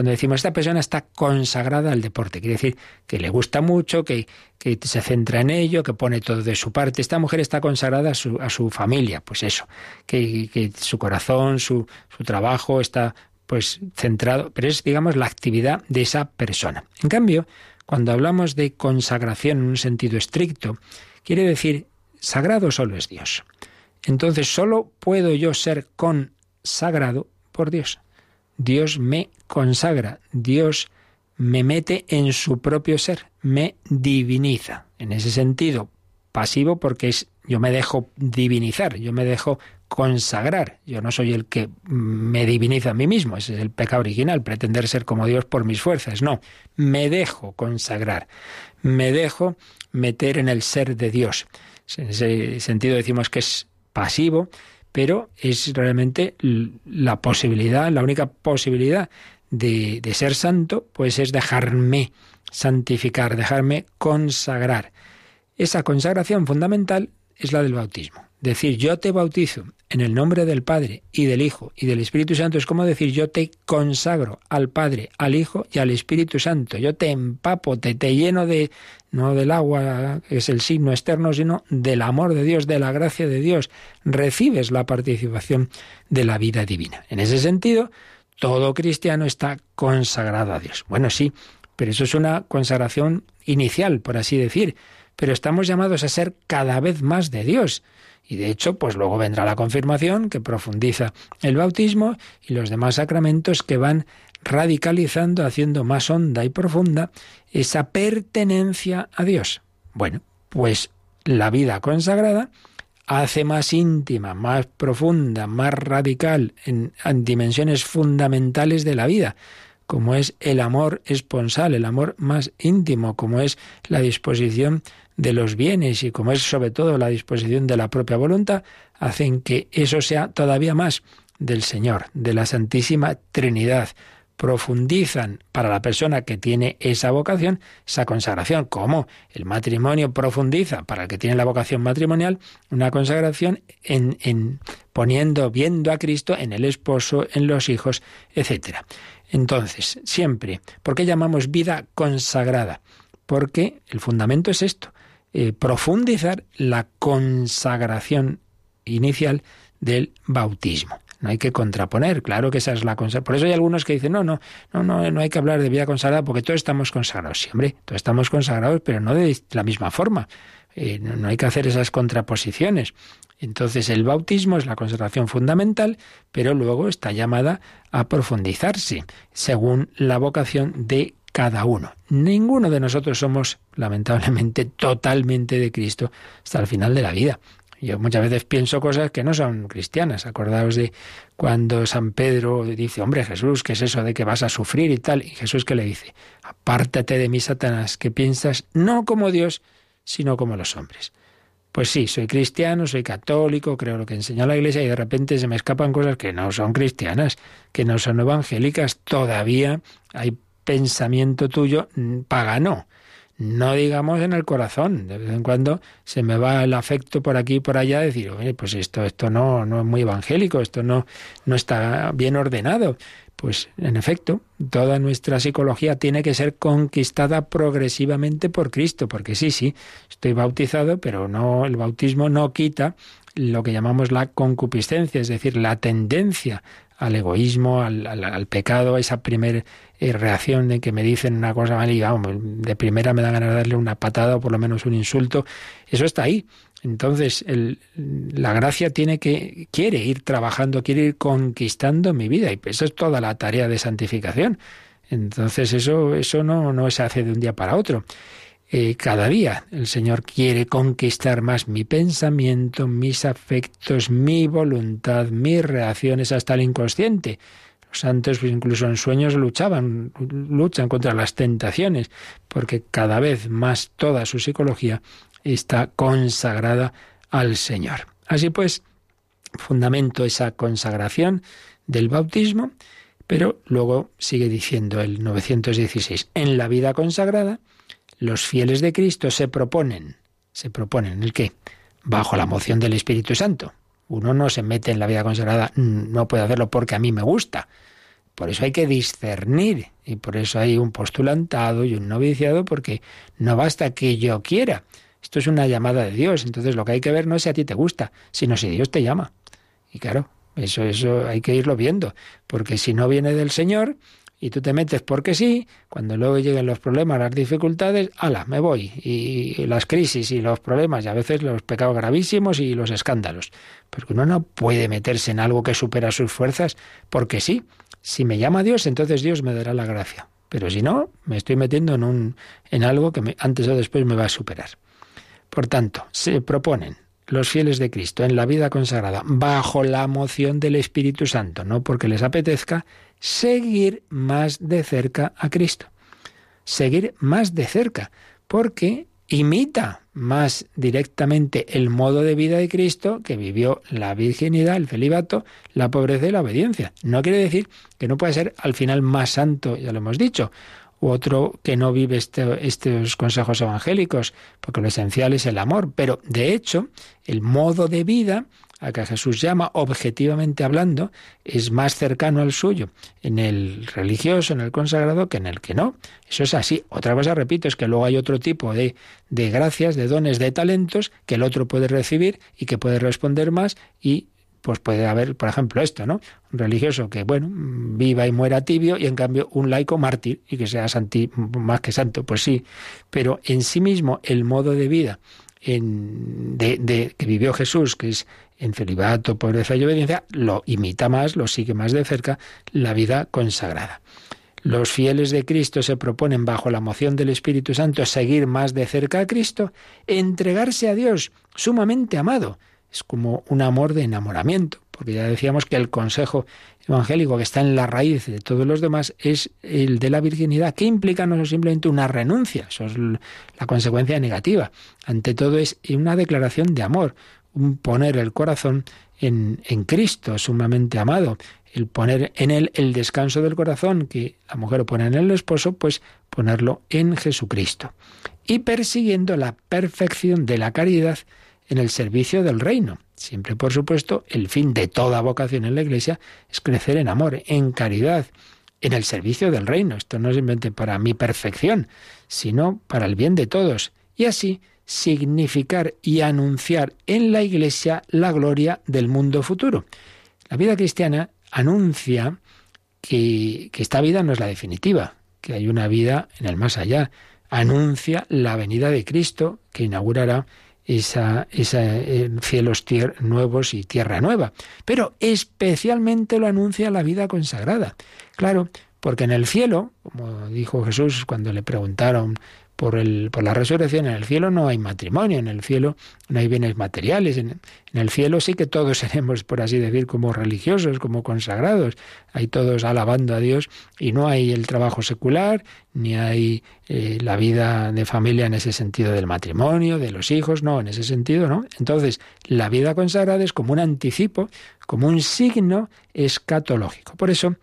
Cuando decimos esta persona está consagrada al deporte, quiere decir que le gusta mucho, que, se centra en ello, que pone todo de su parte. Esta mujer está consagrada a su, a su familia, pues eso, que, que su corazón, su, su trabajo está pues centrado, pero es, digamos, la actividad de esa persona. En cambio, cuando hablamos de consagración en un sentido estricto, quiere decir, sagrado solo es Dios. Entonces, solo puedo yo ser consagrado por Dios. Dios me consagra, Dios me mete en su propio ser, me diviniza. En ese sentido, pasivo porque es yo me dejo divinizar, yo me dejo consagrar. Yo no soy el que me diviniza a mí mismo, ese es el pecado original, pretender ser como Dios por mis fuerzas. No, me dejo consagrar, me dejo meter en el ser de Dios. En ese sentido decimos que es pasivo, pero es realmente la posibilidad, la única posibilidad de, de ser santo, pues es dejarme santificar, dejarme consagrar. Esa consagración fundamental es la del bautismo. Decir yo te bautizo en el nombre del Padre y del Hijo y del Espíritu Santo es como decir yo te consagro al Padre, al Hijo y al Espíritu Santo. Yo te empapo, te, te lleno de, no del agua, que es el signo externo, sino del amor de Dios, de la gracia de Dios. Recibes la participación de la vida divina. En ese sentido, todo cristiano está consagrado a Dios. Bueno, sí, pero eso es una consagración inicial, por así decir. Pero estamos llamados a ser cada vez más de Dios. Y de hecho, pues luego vendrá la confirmación que profundiza el bautismo y los demás sacramentos que van radicalizando, haciendo más honda y profunda esa pertenencia a Dios. Bueno, pues la vida consagrada hace más íntima, más profunda, más radical en, en, dimensiones fundamentales de la vida, como es el amor esponsal, el amor más íntimo, como es la disposición de los bienes y como es sobre todo la disposición de la propia voluntad, hacen que eso sea todavía más del Señor, de la Santísima Trinidad. Profundizan para la persona que tiene esa vocación, esa consagración, como el matrimonio profundiza para el que tiene la vocación matrimonial, una consagración en, en poniendo, viendo a Cristo en el esposo, en los hijos, etc. Entonces, siempre, ¿por qué llamamos vida consagrada? Porque el fundamento es esto, eh, profundizar la consagración inicial del bautismo. No hay que contraponer, claro que esa es la consagración. Por eso hay algunos que dicen, no, no, no, no, no hay que hablar de vida consagrada porque todos estamos consagrados. Sí, hombre, todos estamos consagrados, pero no de la misma forma. Eh, no, hay que hacer esas contraposiciones. Entonces el bautismo es la consagración fundamental, pero luego está llamada a profundizarse según la vocación de cada uno. Ninguno de nosotros somos, lamentablemente, totalmente de Cristo hasta el final de la vida. Yo muchas veces pienso cosas que no son cristianas. Acordaos de cuando San Pedro dice, hombre Jesús, ¿qué es eso de que vas a sufrir y tal? Y Jesús que le dice, apártate de mí, Satanás, que piensas no como Dios, sino como los hombres. Pues sí, soy cristiano, soy católico, creo lo que enseña la Iglesia y de repente se me escapan cosas que no son cristianas, que no son evangélicas. Todavía hay pensamiento tuyo pagano no digamos en el corazón. De vez en cuando se me va el afecto por aquí y por allá, decir, oye, pues esto, esto no, no es muy evangélico, esto no, no está bien ordenado. Pues en efecto, toda nuestra psicología tiene que ser conquistada progresivamente por Cristo, porque sí, sí, estoy bautizado, pero no, el bautismo no quita lo que llamamos la concupiscencia, es decir, la tendencia al egoísmo, al, al, pecado, a esa primera eh, reacción de que me dicen una cosa mal y vamos, de primera me dan ganas de darle una patada o por lo menos un insulto. Eso está ahí. Entonces, el, la gracia tiene que, quiere ir trabajando, quiere ir conquistando mi vida, y eso es toda la tarea de santificación. Entonces, eso, eso no, no se hace de un día para otro. Eh, cada día el Señor quiere conquistar más mi pensamiento, mis afectos, mi voluntad, mis reacciones hasta el inconsciente. Los santos pues, incluso en sueños luchaban, luchan contra las tentaciones, porque cada vez más toda su psicología está consagrada al Señor. Así pues, fundamento esa consagración del bautismo, pero luego sigue diciendo el 916, en la vida consagrada, los fieles de Cristo se proponen, se proponen el qué? Bajo la moción del Espíritu Santo. Uno no se mete en la vida consagrada, no puede hacerlo porque a mí me gusta. Por eso hay que discernir y por eso hay un postulantado y un noviciado porque no basta que yo quiera. Esto es una llamada de Dios, entonces lo que hay que ver no es si a ti te gusta, sino si Dios te llama. Y claro, eso eso hay que irlo viendo, porque si no viene del Señor, y tú te metes porque sí, cuando luego lleguen los problemas, las dificultades, ala, me voy. Y las crisis y los problemas y a veces los pecados gravísimos y los escándalos. Porque uno no puede meterse en algo que supera sus fuerzas porque sí. Si me llama Dios, entonces Dios me dará la gracia. Pero si no, me estoy metiendo en, un, en algo que antes o después me va a superar. Por tanto, se proponen los fieles de Cristo en la vida consagrada bajo la moción del Espíritu Santo, no porque les apetezca, seguir más de cerca a Cristo. Seguir más de cerca, porque imita más directamente el modo de vida de Cristo que vivió la virginidad, el celibato, la pobreza y la obediencia. No quiere decir que no pueda ser al final más santo, ya lo hemos dicho, u otro que no vive este, estos consejos evangélicos, porque lo esencial es el amor. Pero de hecho, el modo de vida a que Jesús llama, objetivamente hablando, es más cercano al suyo en el religioso, en el consagrado, que en el que no. Eso es así. Otra cosa, repito, es que luego hay otro tipo de, de gracias, de dones, de talentos que el otro puede recibir y que puede responder más y pues puede haber, por ejemplo, esto, ¿no? Un religioso que, bueno, viva y muera tibio y en cambio un laico mártir y que sea santi, más que santo, pues sí, pero en sí mismo el modo de vida en, de, que vivió Jesús, que es en celibato, pobreza y obediencia, lo imita más, lo sigue más de cerca, la vida consagrada. Los fieles de Cristo se proponen bajo la moción del Espíritu Santo seguir más de cerca a Cristo, entregarse a Dios sumamente amado, es como un amor de enamoramiento, porque ya decíamos que el consejo evangélico que está en la raíz de todos los demás es el de la virginidad, que implica no simplemente una renuncia, eso es la consecuencia negativa. Ante todo es una declaración de amor, un poner el corazón en, en Cristo, sumamente amado, el poner en él el descanso del corazón que la mujer pone en el esposo, pues ponerlo en Jesucristo. Y persiguiendo la perfección de la caridad, en el servicio del reino. Siempre, por supuesto, el fin de toda vocación en la Iglesia es crecer en amor, en caridad, en el servicio del reino. Esto no es simplemente para mi perfección, sino para el bien de todos. Y así significar y anunciar en la Iglesia la gloria del mundo futuro. La vida cristiana anuncia que, que esta vida no es la definitiva, que hay una vida en el más allá. Anuncia la venida de Cristo que inaugurará esa, esa eh, cielos nuevos y tierra nueva. Pero especialmente lo anuncia la vida consagrada. Claro, porque en el cielo, como dijo Jesús cuando le preguntaron por, el, por la resurrección. En el cielo no hay matrimonio, en el cielo no hay bienes materiales. En, el cielo sí que todos seremos, por así decir, como religiosos, como consagrados. Hay todos alabando a Dios y no hay el trabajo secular, ni hay eh, la vida de familia en ese sentido del matrimonio, de los hijos, no, en ese sentido, ¿no? Entonces, la vida consagrada es como un anticipo, como un signo escatológico. Por eso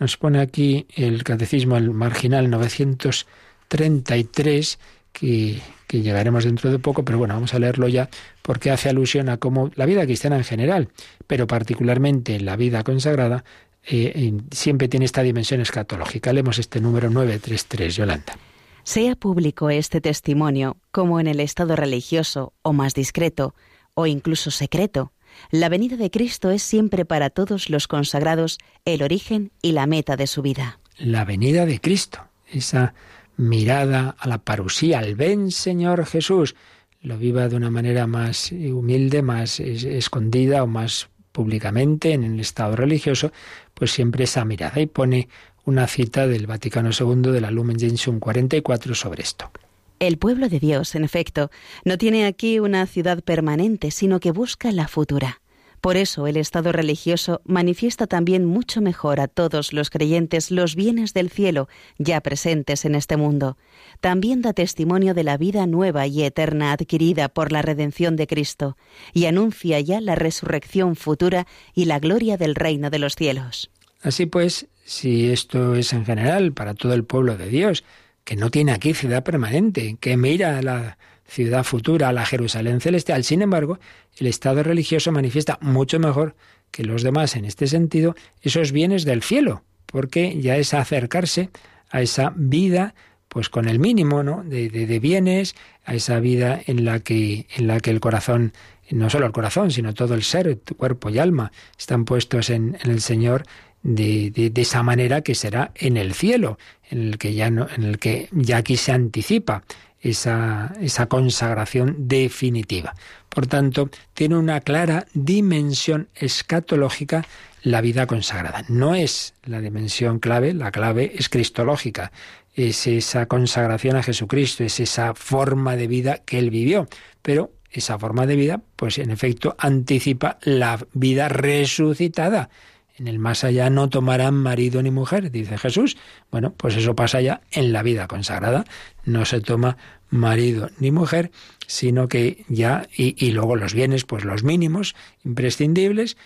nos pone aquí el Catecismo el marginal 900 33, que, que llegaremos dentro de poco, pero bueno, vamos a leerlo ya porque hace alusión a cómo la vida cristiana en general, pero particularmente la vida consagrada, eh, siempre tiene esta dimensión escatológica. Leemos este número 933, Yolanda. Sea público este testimonio, como en el estado religioso, o más discreto, o incluso secreto, la venida de Cristo es siempre para todos los consagrados el origen y la meta de su vida. La venida de Cristo, esa mirada a la parusía, al ven Señor Jesús, lo viva de una manera más humilde, más escondida o más públicamente en el estado religioso, pues siempre esa mirada. Y pone una cita del Vaticano II de la Lumen Gentium 44 sobre esto. El pueblo de Dios, en efecto, no tiene aquí una ciudad permanente, sino que busca la futura. Por eso el Estado religioso manifiesta también mucho mejor a todos los creyentes los bienes del cielo ya presentes en este mundo. También da testimonio de la vida nueva y eterna adquirida por la redención de Cristo y anuncia ya la resurrección futura y la gloria del reino de los cielos. Así pues, si esto es en general para todo el pueblo de Dios, que no tiene aquí ciudad permanente, que mira a la ciudad futura, a la Jerusalén celestial. Sin embargo, el Estado religioso manifiesta mucho mejor que los demás en este sentido esos bienes del cielo, porque ya es acercarse a esa vida pues con el mínimo ¿no? de, de, bienes, a esa vida en la que, en la que el corazón, no solo el corazón, sino todo el ser, tu cuerpo y alma, están puestos en, el Señor de, de, esa manera que será en el cielo, en el que ya no, en el que ya aquí se anticipa esa, esa consagración definitiva. Por tanto, tiene una clara dimensión escatológica la vida consagrada. No es la dimensión clave, la clave es cristológica, es esa consagración a Jesucristo, es esa forma de vida que él vivió, pero esa forma de vida, pues en efecto, anticipa la vida resucitada. En el más allá no tomarán marido ni mujer, dice Jesús. Bueno, pues eso pasa ya en la vida consagrada. No se toma marido ni mujer, sino que ya, y, luego los bienes, pues los mínimos, imprescindibles,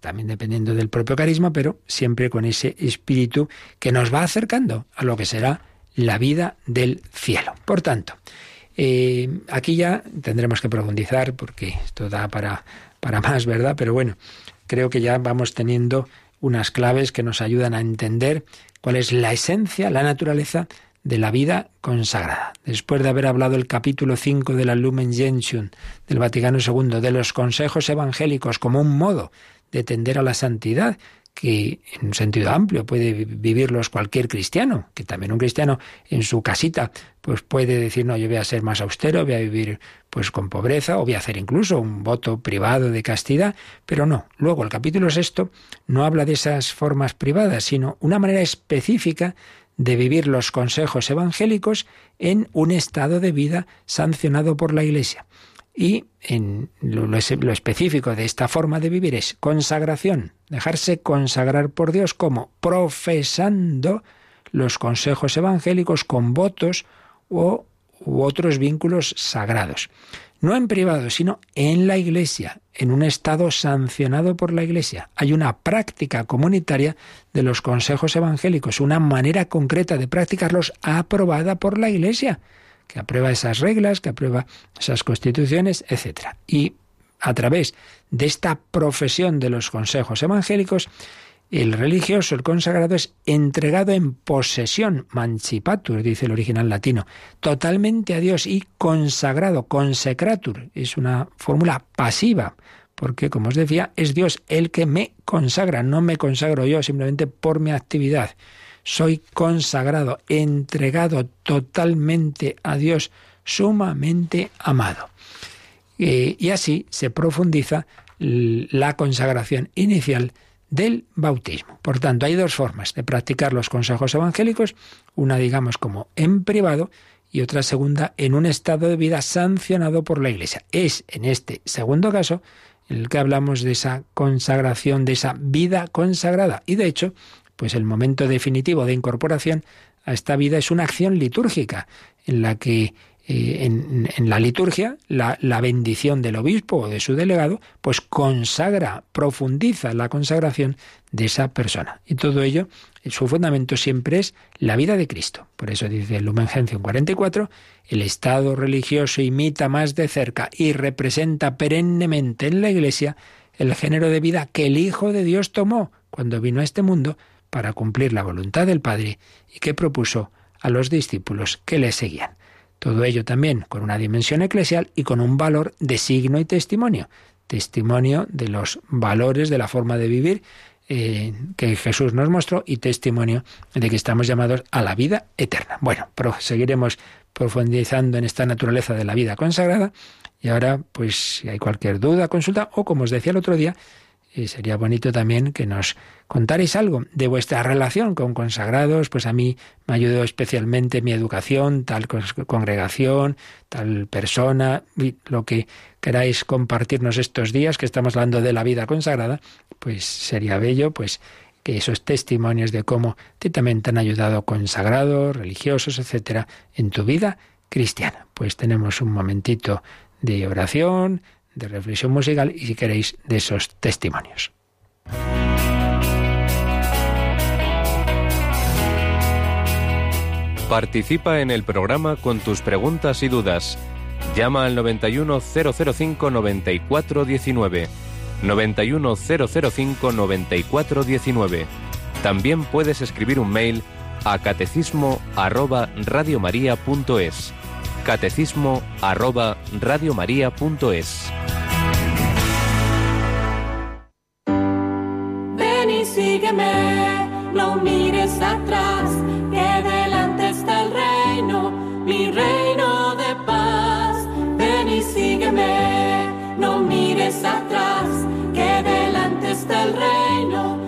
también dependiendo del propio carisma, pero siempre con ese espíritu que nos va acercando a lo que será la vida del cielo. Por tanto, eh, aquí ya tendremos que profundizar porque esto da para, para más, ¿verdad? Pero bueno, creo que ya vamos teniendo unas claves que nos ayudan a entender cuál es la esencia, la naturaleza de la vida consagrada. Después de haber hablado el capítulo 5 de la Lumen Gentium del Vaticano II, de los consejos evangélicos como un modo de tender a la santidad, que en un sentido amplio puede vivirlos cualquier cristiano, que también un cristiano en su casita pues puede decir, no, yo voy a ser más austero, voy a vivir pues con pobreza, o voy a hacer incluso un voto privado de castidad, pero no. Luego el capítulo sexto no habla de esas formas privadas, sino una manera específica de vivir los consejos evangélicos en un estado de vida sancionado por la Iglesia. Y en lo, específico de esta forma de vivir es consagración, dejarse consagrar por Dios como profesando los consejos evangélicos con votos o, u otros vínculos sagrados no en privado, sino en la Iglesia, en un estado sancionado por la Iglesia. Hay una práctica comunitaria de los consejos evangélicos, una manera concreta de practicarlos aprobada por la Iglesia, que aprueba esas reglas, que aprueba esas constituciones, etc. Y a través de esta profesión de los consejos evangélicos, El religioso, el consagrado, es entregado en posesión, mancipatur, dice el original latino, totalmente a Dios y consagrado, consecratur, es una fórmula pasiva, porque, como os decía, es Dios el que me consagra, no me consagro yo simplemente por mi actividad. Soy consagrado, entregado totalmente a Dios, sumamente amado. Eh, y así se profundiza la consagración inicial del bautismo. Por tanto, hay dos formas de practicar los consejos evangélicos, una digamos como en privado y otra segunda en un estado de vida sancionado por la Iglesia. Es en este segundo caso el que hablamos de esa consagración, de esa vida consagrada. Y de hecho, pues el momento definitivo de incorporación a esta vida es una acción litúrgica en la que eh, en, la liturgia, la, la, bendición del obispo o de su delegado, pues consagra, profundiza la consagración de esa persona. Y todo ello, su fundamento siempre es la vida de Cristo. Por eso dice Lumen Gentium 44, el Estado religioso imita más de cerca y representa perennemente en la Iglesia el género de vida que el Hijo de Dios tomó cuando vino a este mundo para cumplir la voluntad del Padre y que propuso a los discípulos que le seguían. Todo ello también con una dimensión eclesial y con un valor de signo y testimonio. Testimonio de los valores de la forma de vivir eh, que Jesús nos mostró y testimonio de que estamos llamados a la vida eterna. Bueno, seguiremos profundizando en esta naturaleza de la vida consagrada y ahora, pues si hay cualquier duda, consulta o como os decía el otro día, y sería bonito también que nos contarais algo de vuestra relación con consagrados, pues a mí me ayudó especialmente mi educación, tal congregación, tal persona, lo que queráis compartirnos estos días que estamos hablando de la vida consagrada, pues sería bello, pues que esos testimonios de cómo te también te han ayudado consagrados, religiosos, etcétera, en tu vida cristiana. Pues tenemos un momentito de oración, de reflexión musical y si queréis de esos testimonios. Participa en el programa con tus preguntas y dudas. Llama al 91005 9419. 91005 9419. También puedes escribir un mail a catecismo catecismo arroba radiomaria.es. Ven y sígueme, no mires atrás, que delante está el reino, mi reino de paz. Ven y sígueme, no mires atrás, que delante está el reino,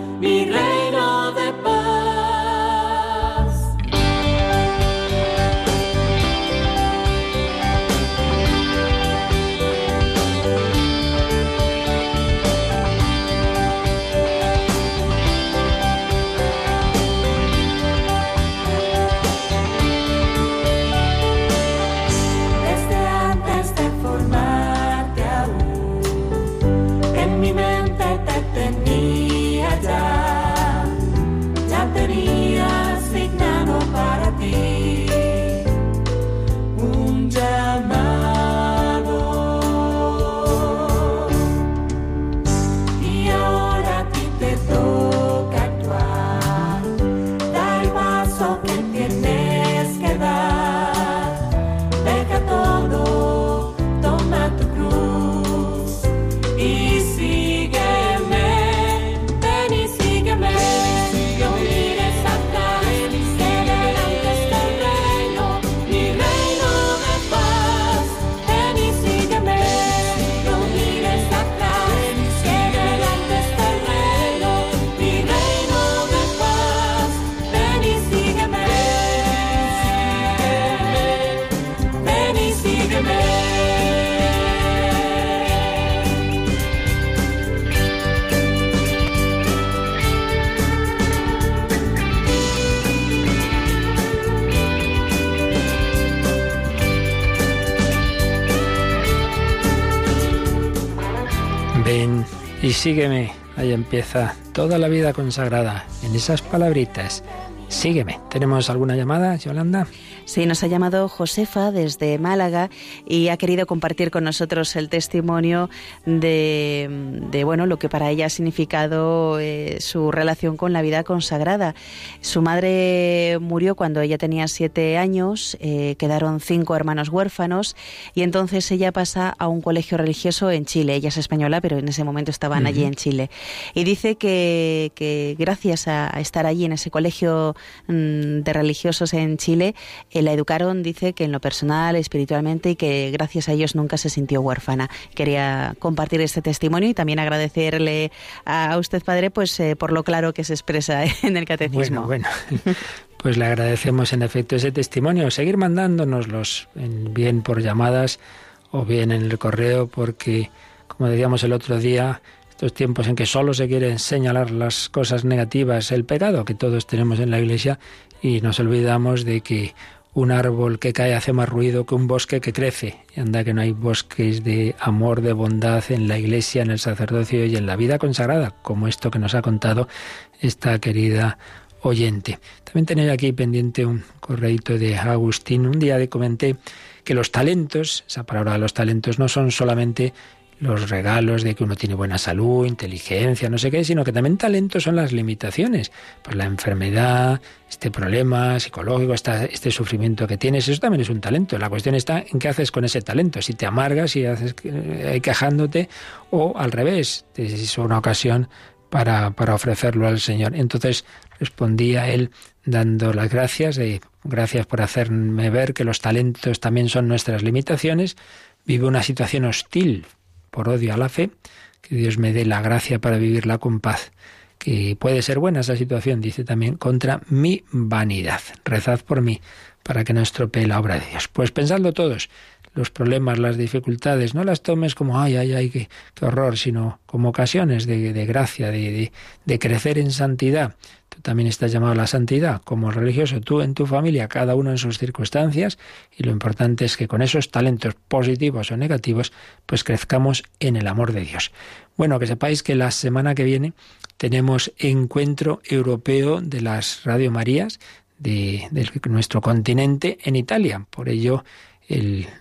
empieza toda la vida consagrada en esas palabritas. Sígueme. ¿Tenemos alguna llamada, Yolanda? Sí, nos ha llamado Josefa desde Málaga y ha querido compartir con nosotros el testimonio de, bueno, lo que para ella ha significado eh, su relación con la vida consagrada. Su madre murió cuando ella tenía siete años, eh, quedaron cinco hermanos huérfanos y entonces ella pasa a un colegio religioso en Chile. Ella es española, pero en ese momento estaban allí en Chile. Y dice que, que gracias a estar allí en ese colegio mm, de religiosos en Chile, eh, la educaron, dice que en lo personal, espiritualmente y que gracias a ellos nunca se sintió huérfana. Quería compartir este testimonio y también agradecerle a usted, padre, pues eh, por lo claro que se expresa en el catecismo. Bueno, bueno. Pues le agradecemos en efecto ese testimonio. Seguir mandándonoslos bien por llamadas o bien en el correo, porque, como decíamos el otro día, estos tiempos en que solo se quieren señalar las cosas negativas, el pecado que todos tenemos en la Iglesia, y nos olvidamos de que un árbol que cae hace más ruido que un bosque que crece. Y anda que no hay bosques de amor, de bondad en la iglesia, en el sacerdocio y en la vida consagrada, como esto que nos ha contado esta querida oyente. También tenía aquí pendiente un correíto de Agustín. Un día le comenté que los talentos, esa palabra de los talentos, no son solamente los regalos de que uno tiene buena salud, inteligencia, no sé qué, sino que también talentos son las limitaciones. Pues la enfermedad, este problema psicológico, este sufrimiento que tienes, eso también es un talento. La cuestión está en qué haces con ese talento, si te amargas, si haces eh, quejándote, o al revés, es una ocasión para, para ofrecerlo al Señor. Entonces respondía él dando las gracias, gracias por hacerme ver que los talentos también son nuestras limitaciones. Vive una situación hostil por odio a la fe, que Dios me dé la gracia para vivirla con paz. Que puede ser buena esa situación, dice también, contra mi vanidad. Rezad por mí para que no estropee la obra de Dios. Pues pensadlo todos, los problemas, las dificultades, no las tomes como, ay, ay, ay, qué, horror, sino como ocasiones de, gracia, de, crecer en santidad, Tú también estás llamado a la santidad como religioso, tú en tu familia, cada uno en sus circunstancias, y lo importante es que con esos talentos positivos o negativos, pues crezcamos en el amor de Dios. Bueno, que sepáis que la semana que viene tenemos encuentro europeo de las Radio Marías de nuestro continente en Italia. Por ello,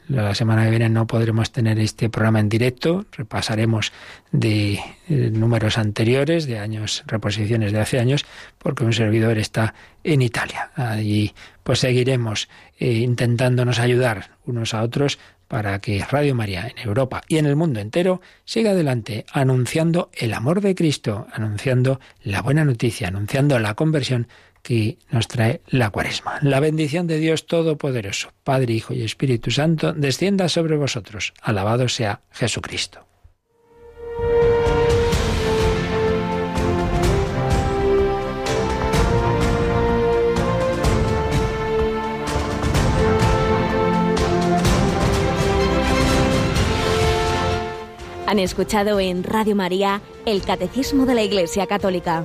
la semana que viene no podremos tener este programa en directo, repasaremos de eh, números anteriores, de años, reposiciones de hace años, porque un servidor está en Italia. Allí pues seguiremos eh, intentándonos ayudar unos a otros para que Radio María en Europa y en el mundo entero siga adelante anunciando el amor de Cristo, anunciando la buena noticia, anunciando la conversión que nos trae la cuaresma. La bendición de Dios Todopoderoso, Padre, Hijo y Espíritu Santo, descienda sobre vosotros. Alabado sea Jesucristo. Han escuchado en Radio María el Catecismo de la Iglesia Católica